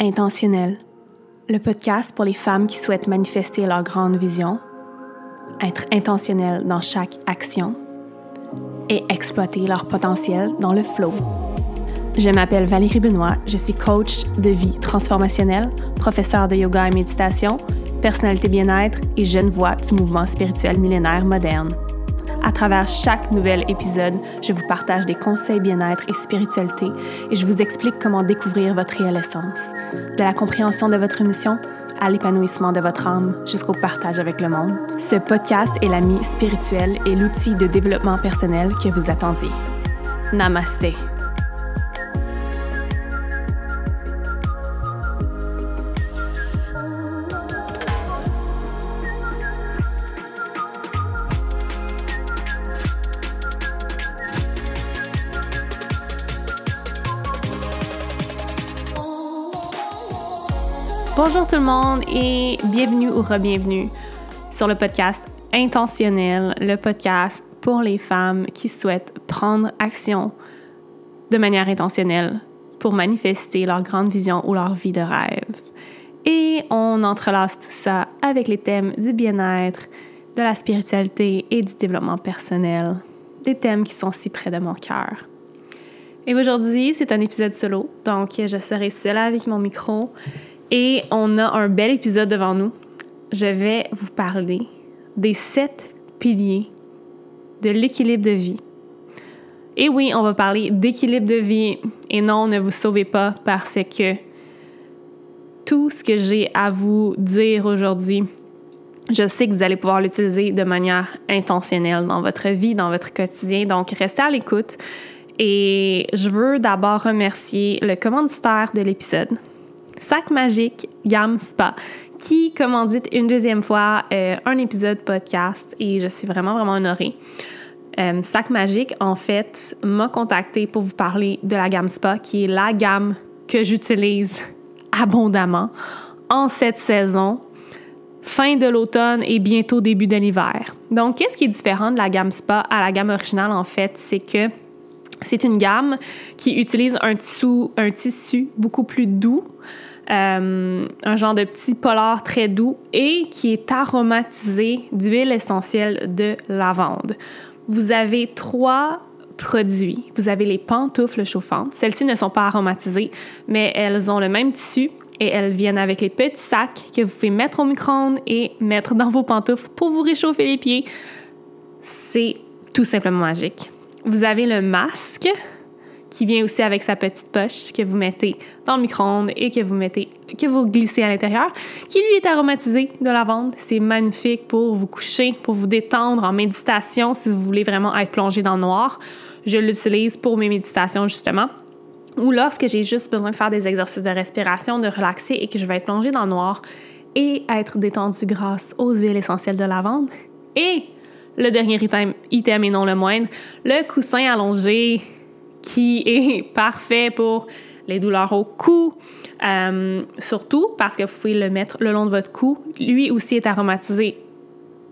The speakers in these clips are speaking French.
Intentionnel, le podcast pour les femmes qui souhaitent manifester leur grande vision, être intentionnelles dans chaque action et exploiter leur potentiel dans le flow. Je m'appelle Valérie Benoît, je suis coach de vie transformationnelle, professeure de yoga et méditation, personnalité bien-être et jeune voix du mouvement spirituel millénaire moderne. À travers chaque nouvel épisode, je vous partage des conseils bien-être et spiritualité et je vous explique comment découvrir votre réelle essence, de la compréhension de votre mission à l'épanouissement de votre âme jusqu'au partage avec le monde. Ce podcast est l'ami spirituel et l'outil de développement personnel que vous attendiez. Namasté. Bonjour tout le monde et bienvenue ou re-bienvenue sur le podcast Intentionnel, le podcast pour les femmes qui souhaitent prendre action de manière intentionnelle pour manifester leur grande vision ou leur vie de rêve. Et on entrelace tout ça avec les thèmes du bien-être, de la spiritualité et du développement personnel, des thèmes qui sont si près de mon cœur. Et aujourd'hui, c'est un épisode solo, donc je serai seule avec mon micro et on a un bel épisode devant nous. Je vais vous parler des sept piliers de l'équilibre de vie. Et oui, on va parler d'équilibre de vie. Et non, ne vous sauvez pas parce que tout ce que j'ai à vous dire aujourd'hui, je sais que vous allez pouvoir l'utiliser de manière intentionnelle dans votre vie, dans votre quotidien. Donc, restez à l'écoute. Et je veux d'abord remercier le commanditaire de l'épisode, Sac Magique Gamme Spa, qui commandite une deuxième fois euh, un épisode podcast et je suis vraiment, vraiment honorée. Euh, Sac Magique, en fait, m'a contacté pour vous parler de la gamme Spa, qui est la gamme que j'utilise abondamment en cette saison, fin de l'automne et bientôt début de l'hiver. Donc, qu'est-ce qui est différent de la gamme Spa à la gamme originale, en fait, c'est que c'est une gamme qui utilise un tissu, un tissu beaucoup plus doux, euh, un genre de petit polar très doux et qui est aromatisé d'huile essentielle de lavande. Vous avez trois produits. Vous avez les pantoufles chauffantes. Celles-ci ne sont pas aromatisées, mais elles ont le même tissu et elles viennent avec les petits sacs que vous pouvez mettre au micro-ondes et mettre dans vos pantoufles pour vous réchauffer les pieds. C'est tout simplement magique. Vous avez le masque qui vient aussi avec sa petite poche que vous mettez dans le micro-ondes et que vous mettez, que vous glissez à l'intérieur, qui lui est aromatisé de lavande. C'est magnifique pour vous coucher, pour vous détendre en méditation si vous voulez vraiment être plongé dans le noir. Je l'utilise pour mes méditations justement. Ou lorsque j'ai juste besoin de faire des exercices de respiration, de relaxer et que je vais être plongé dans le noir et être détendu grâce aux huiles essentielles de lavande. Et le dernier item, item et non le moindre, le coussin allongé qui est parfait pour les douleurs au cou, euh, surtout parce que vous pouvez le mettre le long de votre cou. Lui aussi est aromatisé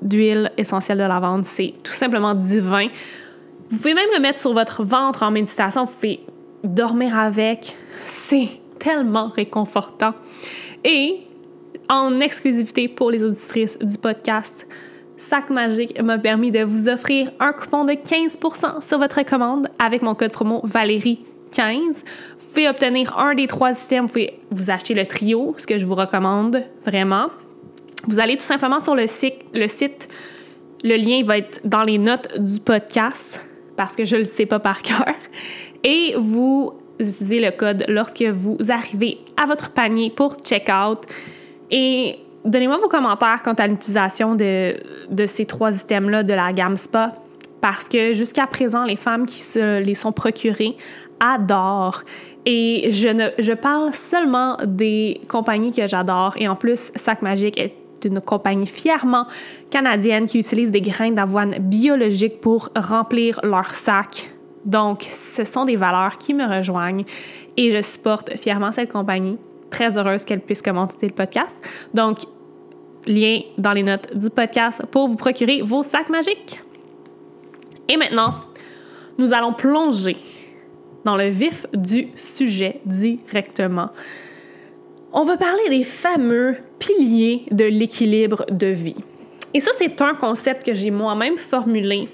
d'huile essentielle de lavande. C'est tout simplement divin. Vous pouvez même le mettre sur votre ventre en méditation. Vous pouvez dormir avec. C'est tellement réconfortant. Et en exclusivité pour les auditrices du podcast, Sac Magique m'a permis de vous offrir un coupon de 15% sur votre commande avec mon code promo Valérie15. Vous pouvez obtenir un des trois systèmes. Vous pouvez vous acheter le trio, ce que je vous recommande vraiment. Vous allez tout simplement sur le site, le lien va être dans les notes du podcast parce que je ne le sais pas par cœur. Et vous utilisez le code lorsque vous arrivez à votre panier pour checkout. Et Donnez-moi vos commentaires quant à l'utilisation de, ces trois items-là de la gamme Spa, parce que jusqu'à présent, les femmes qui se les sont procurées adorent. Et je, ne, je parle seulement des compagnies que j'adore. Et en plus, Sac Magique est une compagnie fièrement canadienne qui utilise des grains d'avoine biologiques pour remplir leur sac. Donc, ce sont des valeurs qui me rejoignent et je supporte fièrement cette compagnie très heureuse qu'elle puisse commenter le podcast. Donc, lien dans les notes du podcast pour vous procurer vos sacs magiques. Et maintenant, nous allons plonger dans le vif du sujet directement. on va parler des fameux piliers de l'équilibre de vie. Et ça, c'est un concept que j'ai moi-même formulé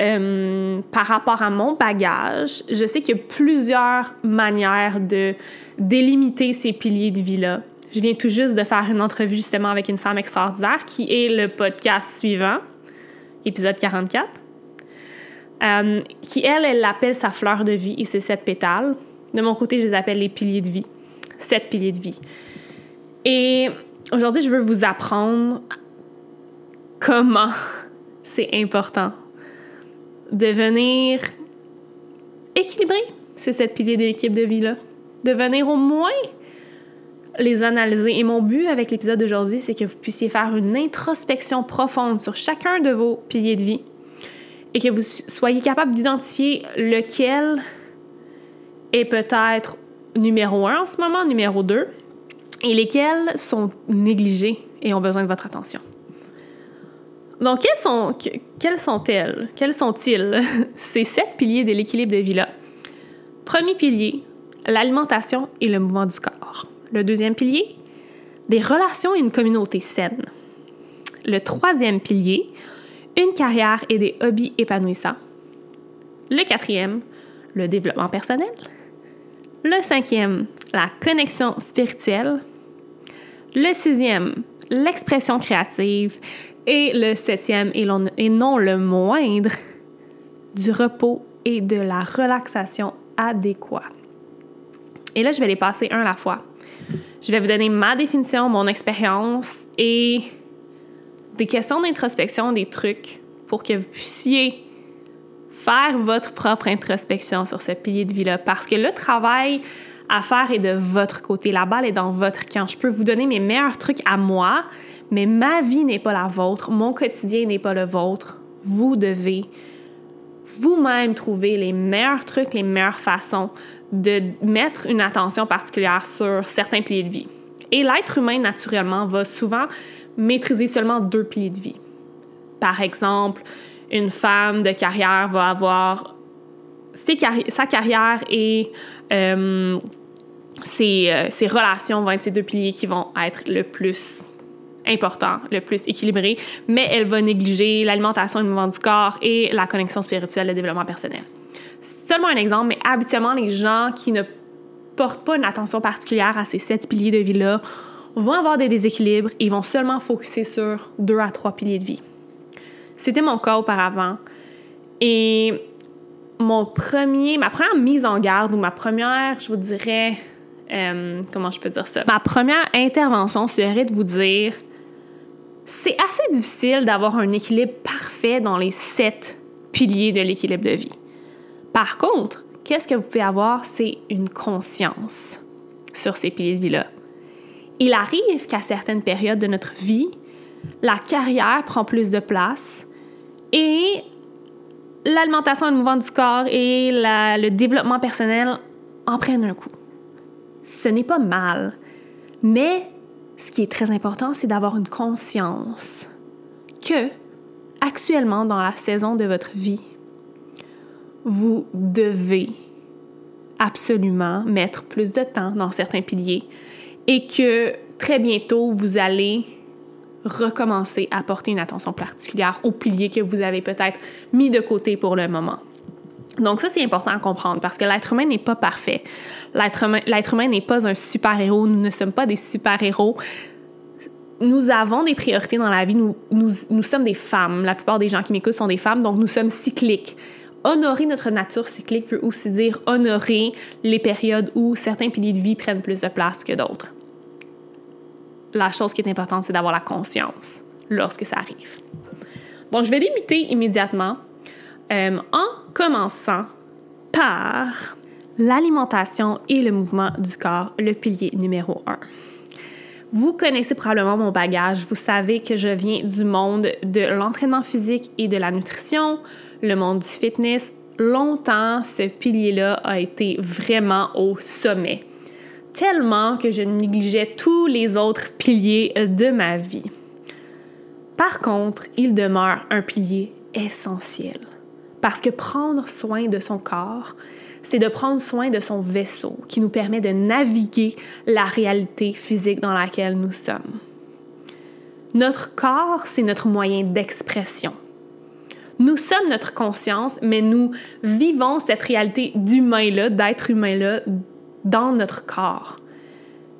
euh, par rapport à mon bagage. Je sais qu'il y a plusieurs manières de délimiter ces piliers de vie-là. Je viens tout juste de faire une entrevue justement avec une femme extraordinaire qui est le podcast suivant, épisode 44, euh, qui, elle, elle l'appelle sa fleur de vie et c'est sept pétales. De mon côté, je les appelle les piliers de vie. Sept piliers de vie. Et aujourd'hui, je veux vous apprendre comment c'est important de venir équilibrer ces sept piliers de l'équipe de vie-là. De venir au moins les analyser. Et mon but avec l'épisode d'aujourd'hui, c'est que vous puissiez faire une introspection profonde sur chacun de vos piliers de vie et que vous soyez capable d'identifier lequel est peut-être numéro un en ce moment, numéro deux, et lesquels sont négligés et ont besoin de votre attention. Donc, quels sont, quels sont-elles? Quels sont-ils? Ces sept piliers de l'équilibre de vie-là. Premier pilier, l'alimentation et le mouvement du corps. Le deuxième pilier, des relations et une communauté saine. Le troisième pilier, une carrière et des hobbies épanouissants. Le quatrième, le développement personnel. Le cinquième, la connexion spirituelle. Le sixième, l'expression créative. Et le septième, et, non le moindre, du repos et de la relaxation adéquate. Et là, je vais les passer un à la fois. Je vais vous donner ma définition, mon expérience et des questions d'introspection, des trucs pour que vous puissiez faire votre propre introspection sur ce pilier de vie-là. Parce que le travail à faire est de votre côté. La balle est dans votre camp. Je peux vous donner mes meilleurs trucs à moi, mais ma vie n'est pas la vôtre. Mon quotidien n'est pas le vôtre. Vous devez vous-même trouver les meilleurs trucs, les meilleures façons de mettre une attention particulière sur certains piliers de vie. Et l'être humain, naturellement, va souvent maîtriser seulement deux piliers de vie. Par exemple, une femme de carrière va avoir sa carrière et euh, ses, euh, ses, relations vont être ces deux piliers qui vont être le plus important, le plus équilibré, mais elle va négliger l'alimentation et le mouvement du corps et la connexion spirituelle, le développement personnel. Seulement un exemple, mais habituellement, les gens qui ne portent pas une attention particulière à ces sept piliers de vie-là vont avoir des déséquilibres et vont seulement focuser sur deux à trois piliers de vie. C'était mon cas auparavant. Et mon premier, ma première mise en garde ou ma première, je vous dirais, euh, comment je peux dire ça? Ma première intervention serait de vous dire, c'est assez difficile d'avoir un équilibre parfait dans les sept piliers de l'équilibre de vie. Par contre, qu'est-ce que vous pouvez avoir, c'est une conscience sur ces piliers de vie-là. Il arrive qu'à certaines périodes de notre vie, la carrière prend plus de place et l'alimentation et le mouvement du corps et le développement personnel en prennent un coup. Ce n'est pas mal, mais ce qui est très important, c'est d'avoir une conscience que, actuellement, dans la saison de votre vie, vous devez absolument mettre plus de temps dans certains piliers et que très bientôt, vous allez recommencer à porter une attention particulière aux piliers que vous avez peut-être mis de côté pour le moment. Donc ça, c'est important à comprendre parce que l'être humain n'est pas parfait. L'être humain, n'est pas un super-héros. Nous ne sommes pas des super-héros. Nous avons des priorités dans la vie. Nous, nous, nous sommes des femmes. La plupart des gens qui m'écoutent sont des femmes, donc nous sommes cycliques honorer notre nature cyclique veut aussi dire honorer les périodes où certains piliers de vie prennent plus de place que d'autres. La chose qui est importante, c'est d'avoir la conscience lorsque ça arrive. Donc, je vais débuter immédiatement euh, en commençant par l'alimentation et le mouvement du corps, le pilier numéro un. Vous connaissez probablement mon bagage. Vous savez que je viens du monde de l'entraînement physique et de la nutrition, le monde du fitness. Longtemps, ce pilier-là a été vraiment au sommet. Tellement que je négligeais tous les autres piliers de ma vie. Par contre, il demeure un pilier essentiel. Parce que prendre soin de son corps, c'est de prendre soin de son vaisseau qui nous permet de naviguer la réalité physique dans laquelle nous sommes. Notre corps, c'est notre moyen d'expression. Nous sommes notre conscience, mais nous vivons cette réalité d'humain-là, d'être humain-là, dans notre corps.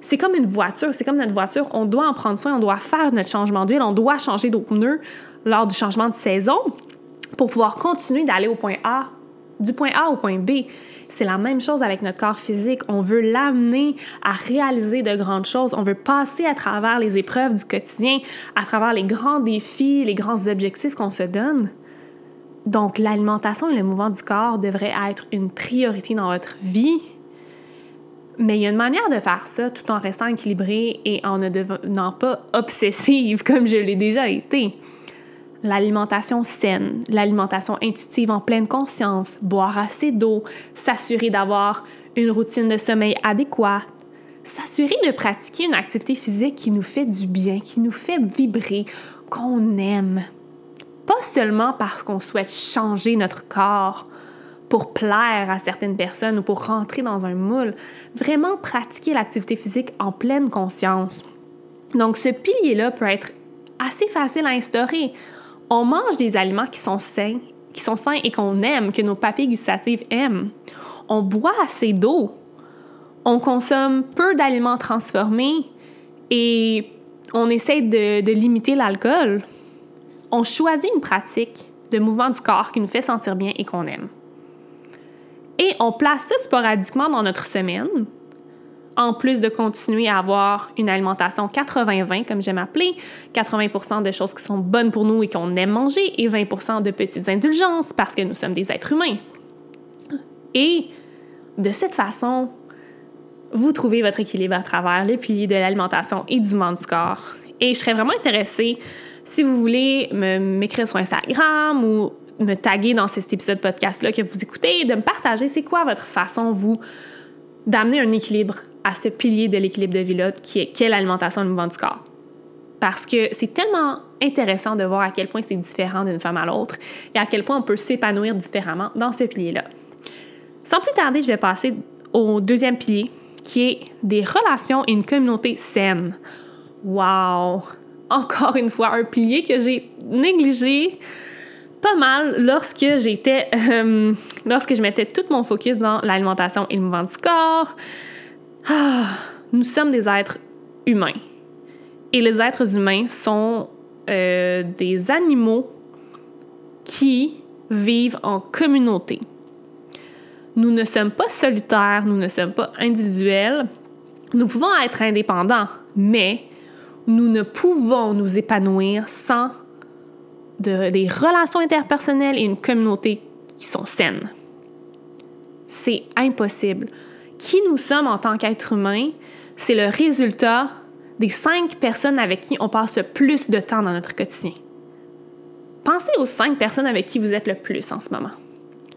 C'est comme une voiture, c'est comme notre voiture, on doit en prendre soin, on doit faire notre changement d'huile, on doit changer nos pneus lors du changement de saison pour pouvoir continuer d'aller au point A, du point A au point B. C'est la même chose avec notre corps physique. On veut l'amener à réaliser de grandes choses. On veut passer à travers les épreuves du quotidien, à travers les grands défis, les grands objectifs qu'on se donne. Donc, l'alimentation et le mouvement du corps devraient être une priorité dans votre vie. Mais il y a une manière de faire ça tout en restant équilibré et en ne devenant pas obsessive comme je l'ai déjà été l'alimentation saine, l'alimentation intuitive en pleine conscience, boire assez d'eau, s'assurer d'avoir une routine de sommeil adéquate, s'assurer de pratiquer une activité physique qui nous fait du bien, qui nous fait vibrer, qu'on aime. Pas seulement parce qu'on souhaite changer notre corps pour plaire à certaines personnes ou pour rentrer dans un moule, vraiment pratiquer l'activité physique en pleine conscience. Donc ce pilier-là peut être assez facile à instaurer on mange des aliments qui sont sains, qui sont sains et qu'on aime, que nos papilles gustatives aiment. On boit assez d'eau. On consomme peu d'aliments transformés et on essaie de, de limiter l'alcool. On choisit une pratique de mouvement du corps qui nous fait sentir bien et qu'on aime. Et on place ça sporadiquement dans notre semaine, en plus de continuer à avoir une alimentation 80-20, comme j'aime appeler, 80% de choses qui sont bonnes pour nous et qu'on aime manger, et 20% de petites indulgences parce que nous sommes des êtres humains. Et de cette façon, vous trouvez votre équilibre à travers les piliers de l'alimentation et du monde du corps. Et je serais vraiment intéressée, si vous voulez m'écrire sur Instagram ou me taguer dans cet épisode podcast-là que vous écoutez, de me partager c'est quoi votre façon, vous, d'amener un équilibre à ce pilier de l'équilibre de vie-là qui est, l'alimentation et le mouvement du corps. Parce que c'est tellement intéressant de voir à quel point c'est différent d'une femme à l'autre et à quel point on peut s'épanouir différemment dans ce pilier-là. Sans plus tarder, je vais passer au deuxième pilier qui est des relations et une communauté saine. Wow! Encore une fois, un pilier que j'ai négligé pas mal lorsque j'étais, euh, lorsque je mettais tout mon focus dans l'alimentation et le mouvement du corps, ah, nous sommes des êtres humains. Et les êtres humains sont euh, des animaux qui vivent en communauté. Nous ne sommes pas solitaires, nous ne sommes pas individuels. Nous pouvons être indépendants, mais nous ne pouvons nous épanouir sans des relations interpersonnelles et une communauté qui sont saines. C'est impossible qui nous sommes en tant qu'être humain, c'est le résultat des cinq personnes avec qui on passe le plus de temps dans notre quotidien. Pensez aux cinq personnes avec qui vous êtes le plus en ce moment.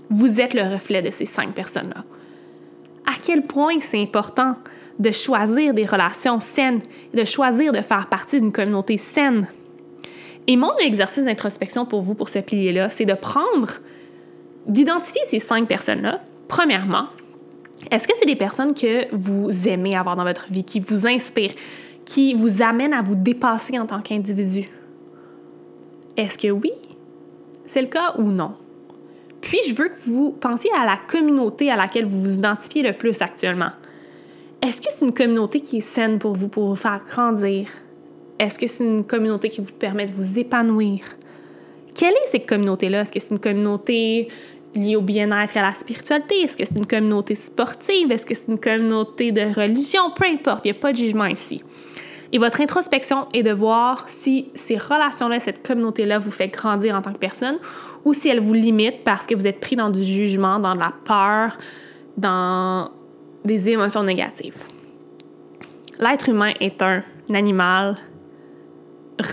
Vous êtes le reflet de ces cinq personnes-là. À quel point c'est important de choisir des relations saines, de choisir de faire partie d'une communauté saine. Et mon exercice d'introspection pour vous, pour ce pilier-là, c'est de prendre, d'identifier ces cinq personnes-là, premièrement, est-ce que c'est des personnes que vous aimez avoir dans votre vie, qui vous inspirent, qui vous amènent à vous dépasser en tant qu'individu? Est-ce que oui? C'est le cas ou non? Puis, je veux que vous pensiez à la communauté à laquelle vous vous identifiez le plus actuellement. Est-ce que c'est une communauté qui est saine pour vous, pour vous faire grandir? Est-ce que c'est une communauté qui vous permet de vous épanouir? Quelle est cette communauté-là? Est-ce que c'est une communauté lié au bien-être et à la spiritualité? Est-ce que c'est une communauté sportive? Est-ce que c'est une communauté de religion? Peu importe, il n'y a pas de jugement ici. Et votre introspection est de voir si ces relations-là, cette communauté-là vous fait grandir en tant que personne ou si elle vous limite parce que vous êtes pris dans du jugement, dans de la peur, dans des émotions négatives. L'être humain est un animal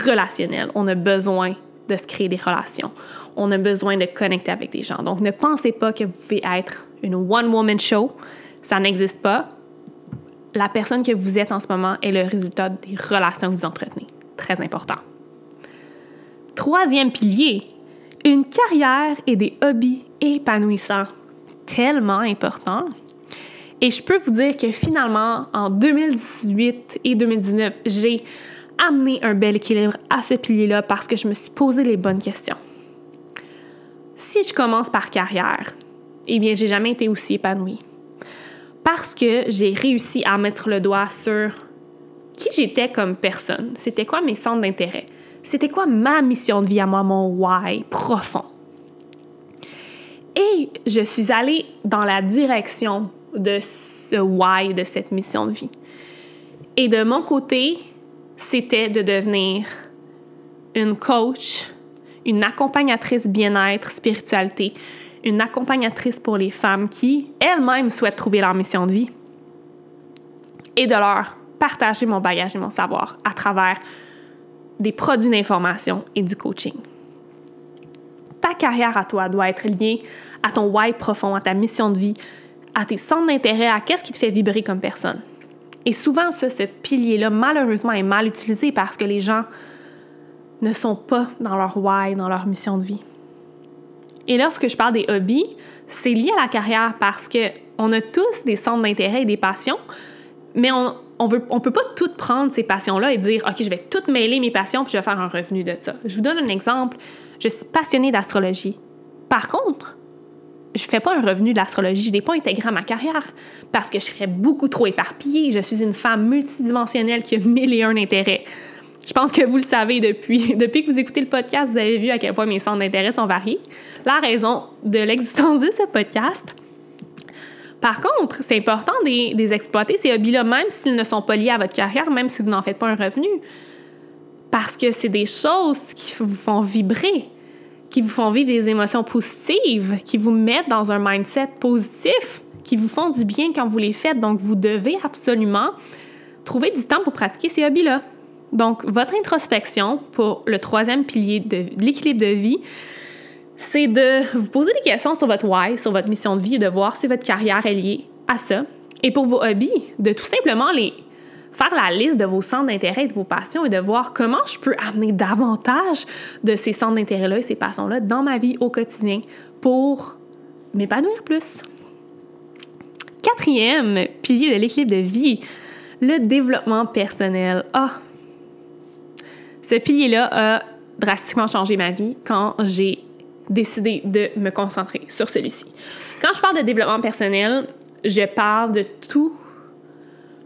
relationnel. On a besoin de se créer des relations. On a besoin de connecter avec des gens. Donc, ne pensez pas que vous pouvez être une one-woman show. Ça n'existe pas. La personne que vous êtes en ce moment est le résultat des relations que vous entretenez. Très important. Troisième pilier, une carrière et des hobbies épanouissants. tellement important. Et je peux vous dire que finalement, en 2018 et 2019, j'ai amené un bel équilibre à ce pilier-là parce que je me suis posé les bonnes questions. Si je commence par carrière, eh bien, j'ai jamais été aussi épanouie. Parce que j'ai réussi à mettre le doigt sur qui j'étais comme personne. C'était quoi mes centres d'intérêt? C'était quoi ma mission de vie à moi, mon why profond? Et je suis allée dans la direction de ce why, de cette mission de vie. Et de mon côté, c'était de devenir une coach, une accompagnatrice bien-être, spiritualité, une accompagnatrice pour les femmes qui elles-mêmes souhaitent trouver leur mission de vie et de leur partager mon bagage et mon savoir à travers des produits d'information et du coaching. Ta carrière à toi doit être liée à ton why profond, à ta mission de vie, à tes centres d'intérêt, à qu'est-ce qui te fait vibrer comme personne. Et souvent, ce pilier-là, malheureusement, est mal utilisé parce que les gens ne sont pas dans leur why, dans leur mission de vie. Et lorsque je parle des hobbies, c'est lié à la carrière parce que on a tous des centres d'intérêt et des passions, mais on, on peut pas tout prendre ces passions-là et dire, OK, je vais tout mêler mes passions puis je vais faire un revenu de ça. Je vous donne un exemple. Je suis passionnée d'astrologie. Par contre, je fais pas un revenu de l'astrologie, je l'ai pas intégré à ma carrière parce que je serais beaucoup trop éparpillée. Je suis une femme multidimensionnelle qui a mille et un intérêts. Je pense que vous le savez depuis, depuis que vous écoutez le podcast, vous avez vu à quel point mes centres d'intérêt sont variés. La raison de l'existence de ce podcast. Par contre, c'est important de les exploiter, ces hobbies-là, même s'ils ne sont pas liés à votre carrière, même si vous n'en faites pas un revenu. Parce que c'est des choses qui vous font vibrer qui vous font vivre des émotions positives, qui vous mettent dans un mindset positif, qui vous font du bien quand vous les faites. Donc, vous devez absolument trouver du temps pour pratiquer ces hobbies-là. Donc, votre introspection pour le troisième pilier de l'équilibre de vie, c'est de vous poser des questions sur votre why, sur votre mission de vie et de voir si votre carrière est liée à ça. Et pour vos hobbies, de tout simplement les faire la liste de vos centres d'intérêt et de vos passions et de voir comment je peux amener davantage de ces centres d'intérêt-là et ces passions-là dans ma vie au quotidien pour m'épanouir plus. Quatrième pilier de l'équilibre de vie, le développement personnel. Ah! Ce pilier-là a drastiquement changé ma vie quand j'ai décidé de me concentrer sur celui-ci. Quand je parle de développement personnel, je parle de tout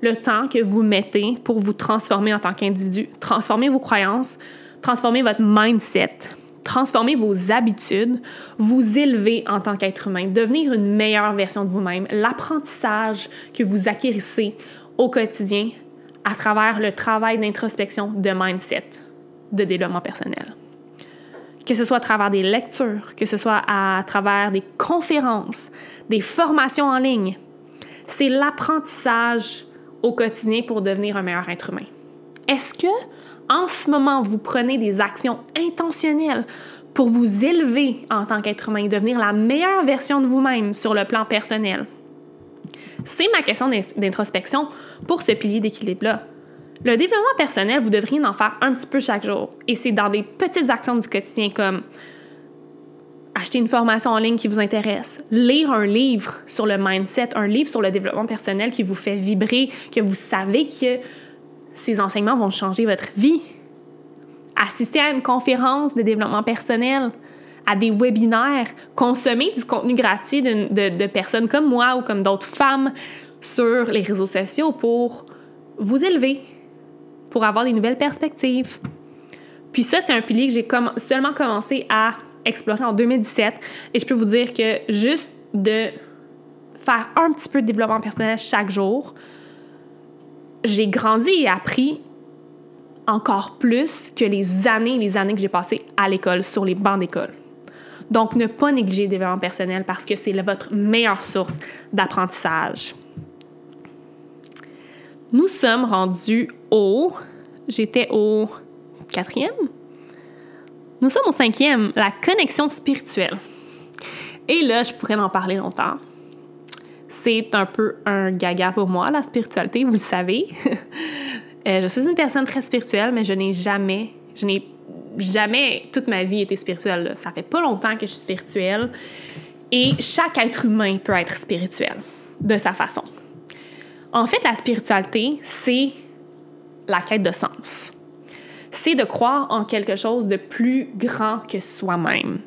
le temps que vous mettez pour vous transformer en tant qu'individu, transformer vos croyances, transformer votre mindset, transformer vos habitudes, vous élever en tant qu'être humain, devenir une meilleure version de vous-même, l'apprentissage que vous acquérissez au quotidien à travers le travail d'introspection, de mindset, de développement personnel. Que ce soit à travers des lectures, que ce soit à travers des conférences, des formations en ligne, c'est l'apprentissage au quotidien pour devenir un meilleur être humain? Est-ce que en ce moment, vous prenez des actions intentionnelles pour vous élever en tant qu'être humain, devenir la meilleure version de vous-même sur le plan personnel? C'est ma question d'introspection pour ce pilier d'équilibre-là. Le développement personnel, vous devriez en faire un petit peu chaque jour. Et c'est dans des petites actions du quotidien comme acheter une formation en ligne qui vous intéresse, lire un livre sur le mindset, un livre sur le développement personnel qui vous fait vibrer, que vous savez que ces enseignements vont changer votre vie, assister à une conférence de développement personnel, à des webinaires, consommer du contenu gratuit de, personnes comme moi ou comme d'autres femmes sur les réseaux sociaux pour vous élever, pour avoir des nouvelles perspectives. Puis ça, c'est un pilier que j'ai seulement commencé à exploré en 2017 et je peux vous dire que juste de faire un petit peu de développement personnel chaque jour, j'ai grandi et appris encore plus que les années les années que j'ai passées à l'école, sur les bancs d'école. Donc, ne pas négliger le développement personnel parce que c'est votre meilleure source d'apprentissage. Nous sommes rendus au... J'étais au quatrième, nous sommes au cinquième, la connexion spirituelle. Et là, je pourrais en parler longtemps. C'est un peu un gaga pour moi, la spiritualité, vous le savez. Euh, je suis une personne très spirituelle, mais je n'ai jamais, je n'ai jamais toute ma vie été spirituelle. Ça fait pas longtemps que je suis spirituelle. Et chaque être humain peut être spirituel de sa façon. En fait, la spiritualité, c'est la quête de sens. C'est de croire en quelque chose de plus grand que soi-même.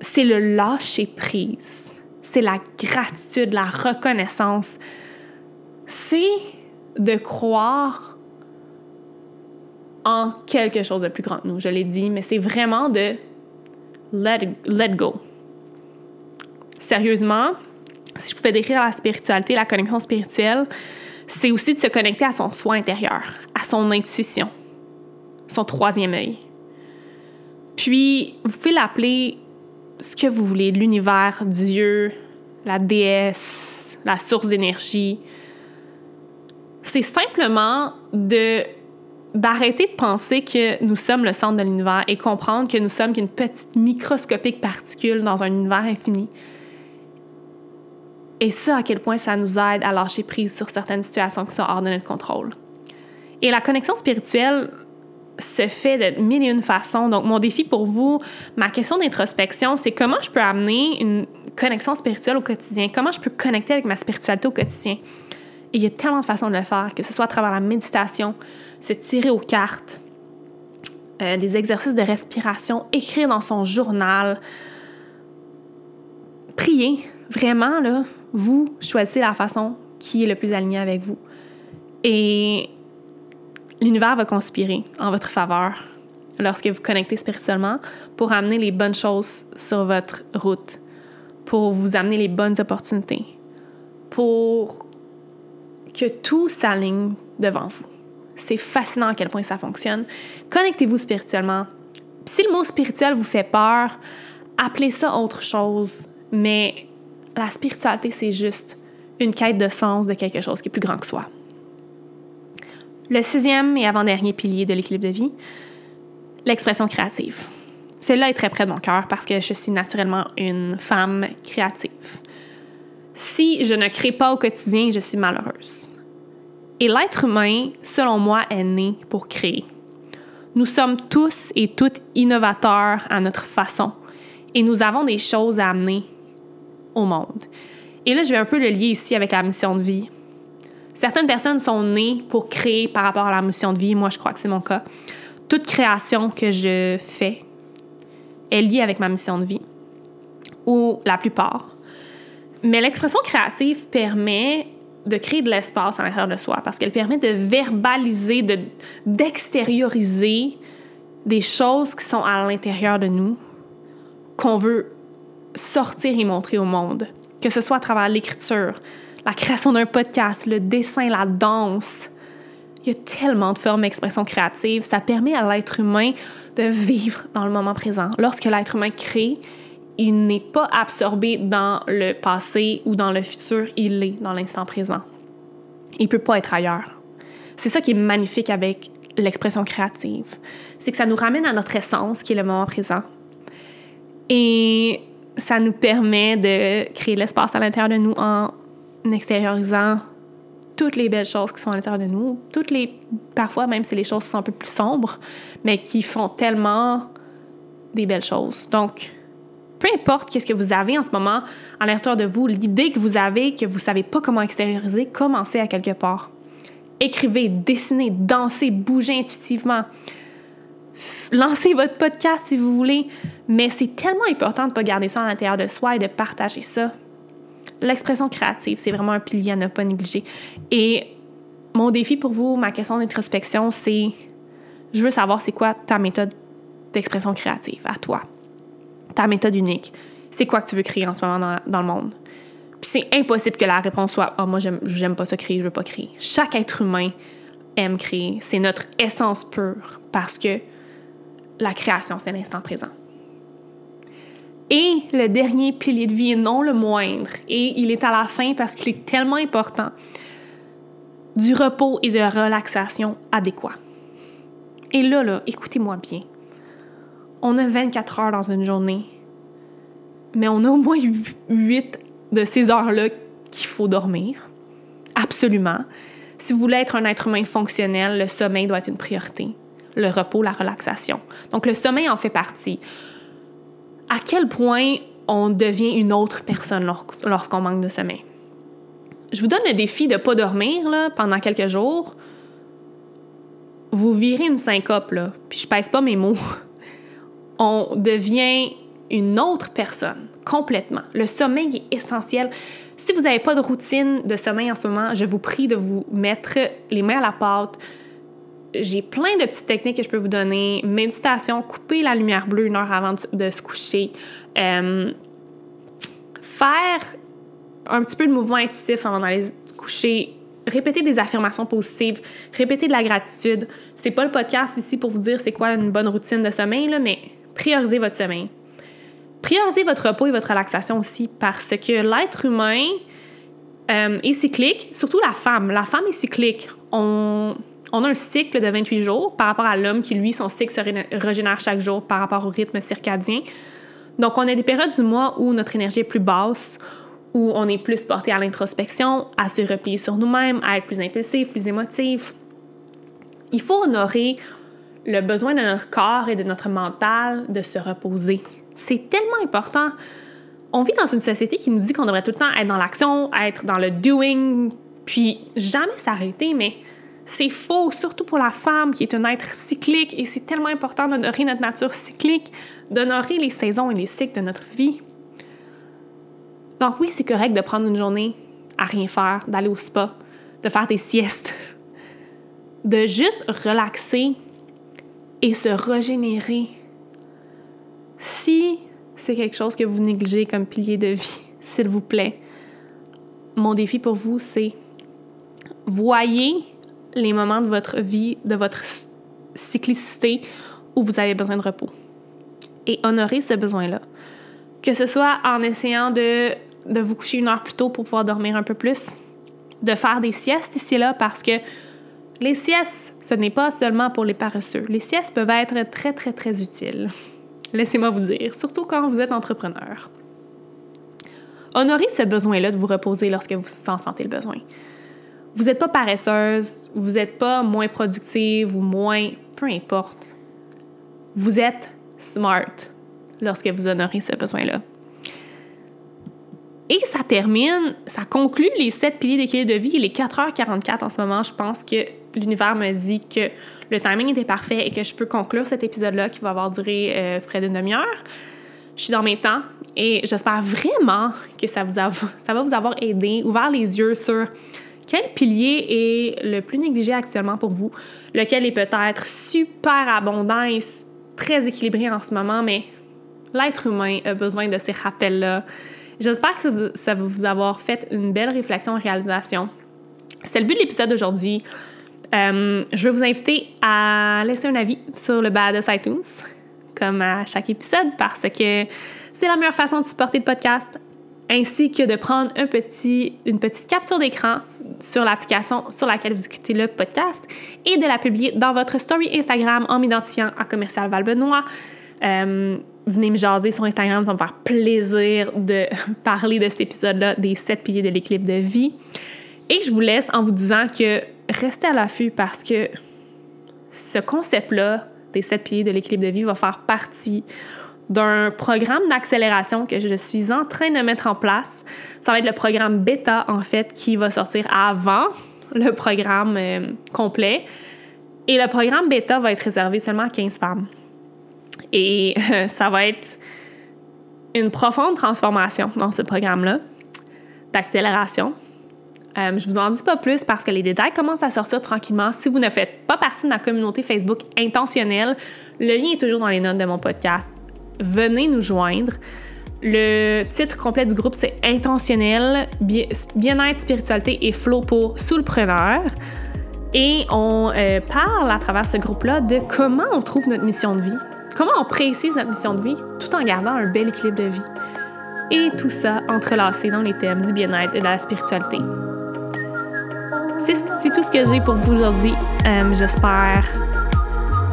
C'est le lâcher prise. C'est la gratitude, la reconnaissance. C'est de croire en quelque chose de plus grand que nous. Je l'ai dit, mais c'est vraiment de let, let go. Sérieusement, si je pouvais décrire la spiritualité, la connexion spirituelle, c'est aussi de se connecter à son soi intérieur, à son intuition, son troisième œil. Puis, vous pouvez l'appeler ce que vous voulez, l'univers, Dieu, la déesse, la source d'énergie. C'est simplement de d'arrêter de penser que nous sommes le centre de l'univers et comprendre que nous sommes qu'une petite microscopique particule dans un univers infini. Et ça, à quel point ça nous aide à lâcher prise sur certaines situations qui sont hors de notre contrôle. Et la connexion spirituelle se fait de mille et une façons. Donc, mon défi pour vous, ma question d'introspection, c'est comment je peux amener une connexion spirituelle au quotidien? Comment je peux connecter avec ma spiritualité au quotidien? Et il y a tellement de façons de le faire, que ce soit à travers la méditation, se tirer aux cartes, euh, des exercices de respiration, écrire dans son journal, prier. Vraiment, là, vous choisissez la façon qui est le plus alignée avec vous. Et l'univers va conspirer en votre faveur lorsque vous connectez spirituellement pour amener les bonnes choses sur votre route, pour vous amener les bonnes opportunités, pour que tout s'aligne devant vous. C'est fascinant à quel point ça fonctionne. Connectez-vous spirituellement. Si le mot spirituel vous fait peur, appelez ça autre chose, mais la spiritualité, c'est juste une quête de sens de quelque chose qui est plus grand que soi. Le sixième et avant-dernier pilier de l'équilibre de vie, l'expression créative. Celle-là est très près de mon cœur parce que je suis naturellement une femme créative. Si je ne crée pas au quotidien, je suis malheureuse. Et l'être humain, selon moi, est né pour créer. Nous sommes tous et toutes innovateurs à notre façon et nous avons des choses à amener monde. Et là, je vais un peu le lier ici avec la mission de vie. Certaines personnes sont nées pour créer par rapport à la mission de vie. Moi, je crois que c'est mon cas. Toute création que je fais est liée avec ma mission de vie, ou la plupart. Mais l'expression créative permet de créer de l'espace à l'intérieur de soi parce qu'elle permet de verbaliser, de, d'extérioriser des choses qui sont à l'intérieur de nous, qu'on veut sortir et montrer au monde, que ce soit à travers l'écriture, la création d'un podcast, le dessin, la danse. Il y a tellement de formes d'expression créative. Ça permet à l'être humain de vivre dans le moment présent. Lorsque l'être humain crée, il n'est pas absorbé dans le passé ou dans le futur, il est dans l'instant présent. Il peut pas être ailleurs. C'est ça qui est magnifique avec l'expression créative. C'est que ça nous ramène à notre essence, qui est le moment présent. Et ça nous permet de créer l'espace à l'intérieur de nous en extériorisant toutes les belles choses qui sont à l'intérieur de nous, toutes les parfois même c'est les choses qui sont un peu plus sombres, mais qui font tellement des belles choses. Donc peu importe qu'est-ce que vous avez en ce moment à l'intérieur de vous, l'idée que vous avez que vous savez pas comment extérioriser, commencez à quelque part. Écrivez, dessinez, dansez, bougez intuitivement. Lancez votre podcast si vous voulez, mais c'est tellement important de ne pas garder ça à l'intérieur de soi et de partager ça. L'expression créative, c'est vraiment un pilier à ne pas négliger. Et mon défi pour vous, ma question d'introspection, c'est je veux savoir c'est quoi ta méthode d'expression créative à toi ta méthode unique. C'est quoi que tu veux créer en ce moment dans, le monde? Puis c'est impossible que la réponse soit Ah, oh, moi, j'aime pas ça créer, je veux pas créer. Chaque être humain aime créer. C'est notre essence pure parce que la création, c'est l'instant présent. Et le dernier pilier de vie, et non le moindre, et il est à la fin parce qu'il est tellement important, du repos et de relaxation adéquat. Et là, là, écoutez-moi bien on a 24 heures dans une journée, mais on a au moins 8 de ces heures-là qu'il faut dormir. Absolument. Si vous voulez être un être humain fonctionnel, le sommeil doit être une priorité. Le repos, la relaxation. Donc, le sommeil en fait partie. À quel point on devient une autre personne lorsqu'on manque de sommeil? Je vous donne le défi de ne pas dormir pendant quelques jours. Vous virez une syncope, là, puis je pèse pas mes mots. On devient une autre personne, complètement. Le sommeil est essentiel. Si vous n'avez pas de routine de sommeil en ce moment, je vous prie de vous mettre les mains à la pâte. J'ai plein de petites techniques que je peux vous donner. Méditation, couper la lumière bleue une heure avant de se coucher. Euh, faire un petit peu de mouvement intuitif avant d'aller se coucher. Répéter des affirmations positives, répéter de la gratitude. C'est pas le podcast ici pour vous dire c'est quoi une bonne routine de sommeil, mais priorisez votre sommeil. Priorisez votre repos et votre relaxation aussi parce que l'être humain euh, est cyclique, surtout la femme. La femme est cyclique. On, on a un cycle de 28 jours par rapport à l'homme qui, lui, son cycle se régénère chaque jour par rapport au rythme circadien. Donc, on a des périodes du mois où notre énergie est plus basse, où on est plus porté à l'introspection, à se replier sur nous-mêmes, à être plus impulsif, plus émotif. Il faut honorer le besoin de notre corps et de notre mental de se reposer. C'est tellement important. On vit dans une société qui nous dit qu'on devrait tout le temps être dans l'action, être dans le doing, puis jamais s'arrêter, mais c'est faux, surtout pour la femme qui est un être cyclique et c'est tellement important d'honorer notre nature cyclique, d'honorer les saisons et les cycles de notre vie. Donc oui, c'est correct de prendre une journée à rien faire, d'aller au spa, de faire des siestes, de juste relaxer et se régénérer. Si c'est quelque chose que vous négligez comme pilier de vie, s'il vous plaît, mon défi pour vous, c'est voyez les moments de votre vie, de votre cyclicité où vous avez besoin de repos. Et honorer ce besoin-là. Que ce soit en essayant de, de vous coucher une heure plus tôt pour pouvoir dormir un peu plus, de faire des siestes ici et là parce que les siestes, ce n'est pas seulement pour les paresseux. Les siestes peuvent être très, très, très utiles. Laissez-moi vous dire, surtout quand vous êtes entrepreneur. Honorez ce besoin-là de vous reposer lorsque vous en sentez le besoin vous n'êtes pas paresseuse, vous n'êtes pas moins productive ou moins, peu importe. Vous êtes smart lorsque vous honorez ce besoin-là. Et ça termine, ça conclut les sept piliers d'équilibre de vie. Il est 4h44 en ce moment. Je pense que l'univers me dit que le timing était parfait et que je peux conclure cet épisode-là qui va avoir duré euh, près d'une demi-heure. Je suis dans mes temps et j'espère vraiment que ça, vous ça va vous avoir aidé, ouvert les yeux sur quel pilier est le plus négligé actuellement pour vous? Lequel est peut-être super abondant et très équilibré en ce moment, mais l'être humain a besoin de ces rappels-là. J'espère que ça va vous avoir fait une belle réflexion et réalisation. C'est le but de l'épisode d'aujourd'hui. Euh, je vais vous inviter à laisser un avis sur le bas de iTunes, comme à chaque épisode, parce que c'est la meilleure façon de supporter le podcast ainsi que de prendre une petite capture d'écran sur l'application sur laquelle vous écoutez le podcast et de la publier dans votre story Instagram en m'identifiant à Commercial Valbenois. Euh, venez me jaser sur Instagram, ça va me faire plaisir de parler de cet épisode-là, des sept piliers de l'équilibre de vie. Et je vous laisse en vous disant que restez à l'affût parce que ce concept-là des sept piliers de l'équilibre de vie va faire partie d'un programme d'accélération que je suis en train de mettre en place. Ça va être le programme bêta, en fait, qui va sortir avant le programme euh, complet. Et le programme bêta va être réservé seulement à 15 femmes. Et euh, ça va être une profonde transformation dans ce programme-là d'accélération. Euh, je vous en dis pas plus parce que les détails commencent à sortir tranquillement. Si vous ne faites pas partie de ma communauté Facebook intentionnelle, le lien est toujours dans les notes de mon podcast venez nous joindre. Le titre complet du groupe, c'est Intentionnel, bien-être, spiritualité et flow pour soulpreneur. Et on euh, parle à travers ce groupe-là de comment on trouve notre mission de vie, comment on précise notre mission de vie tout en gardant un bel équilibre de vie. Et tout ça entrelacé dans les thèmes du bien-être et de la spiritualité. C'est tout ce que j'ai pour vous aujourd'hui. Euh, j'espère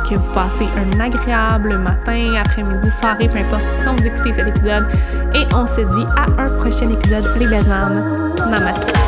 que vous passez un agréable matin, après-midi, soirée, peu importe quand vous écoutez cet épisode. Et on se dit à un prochain épisode, les belles âmes. Namaste.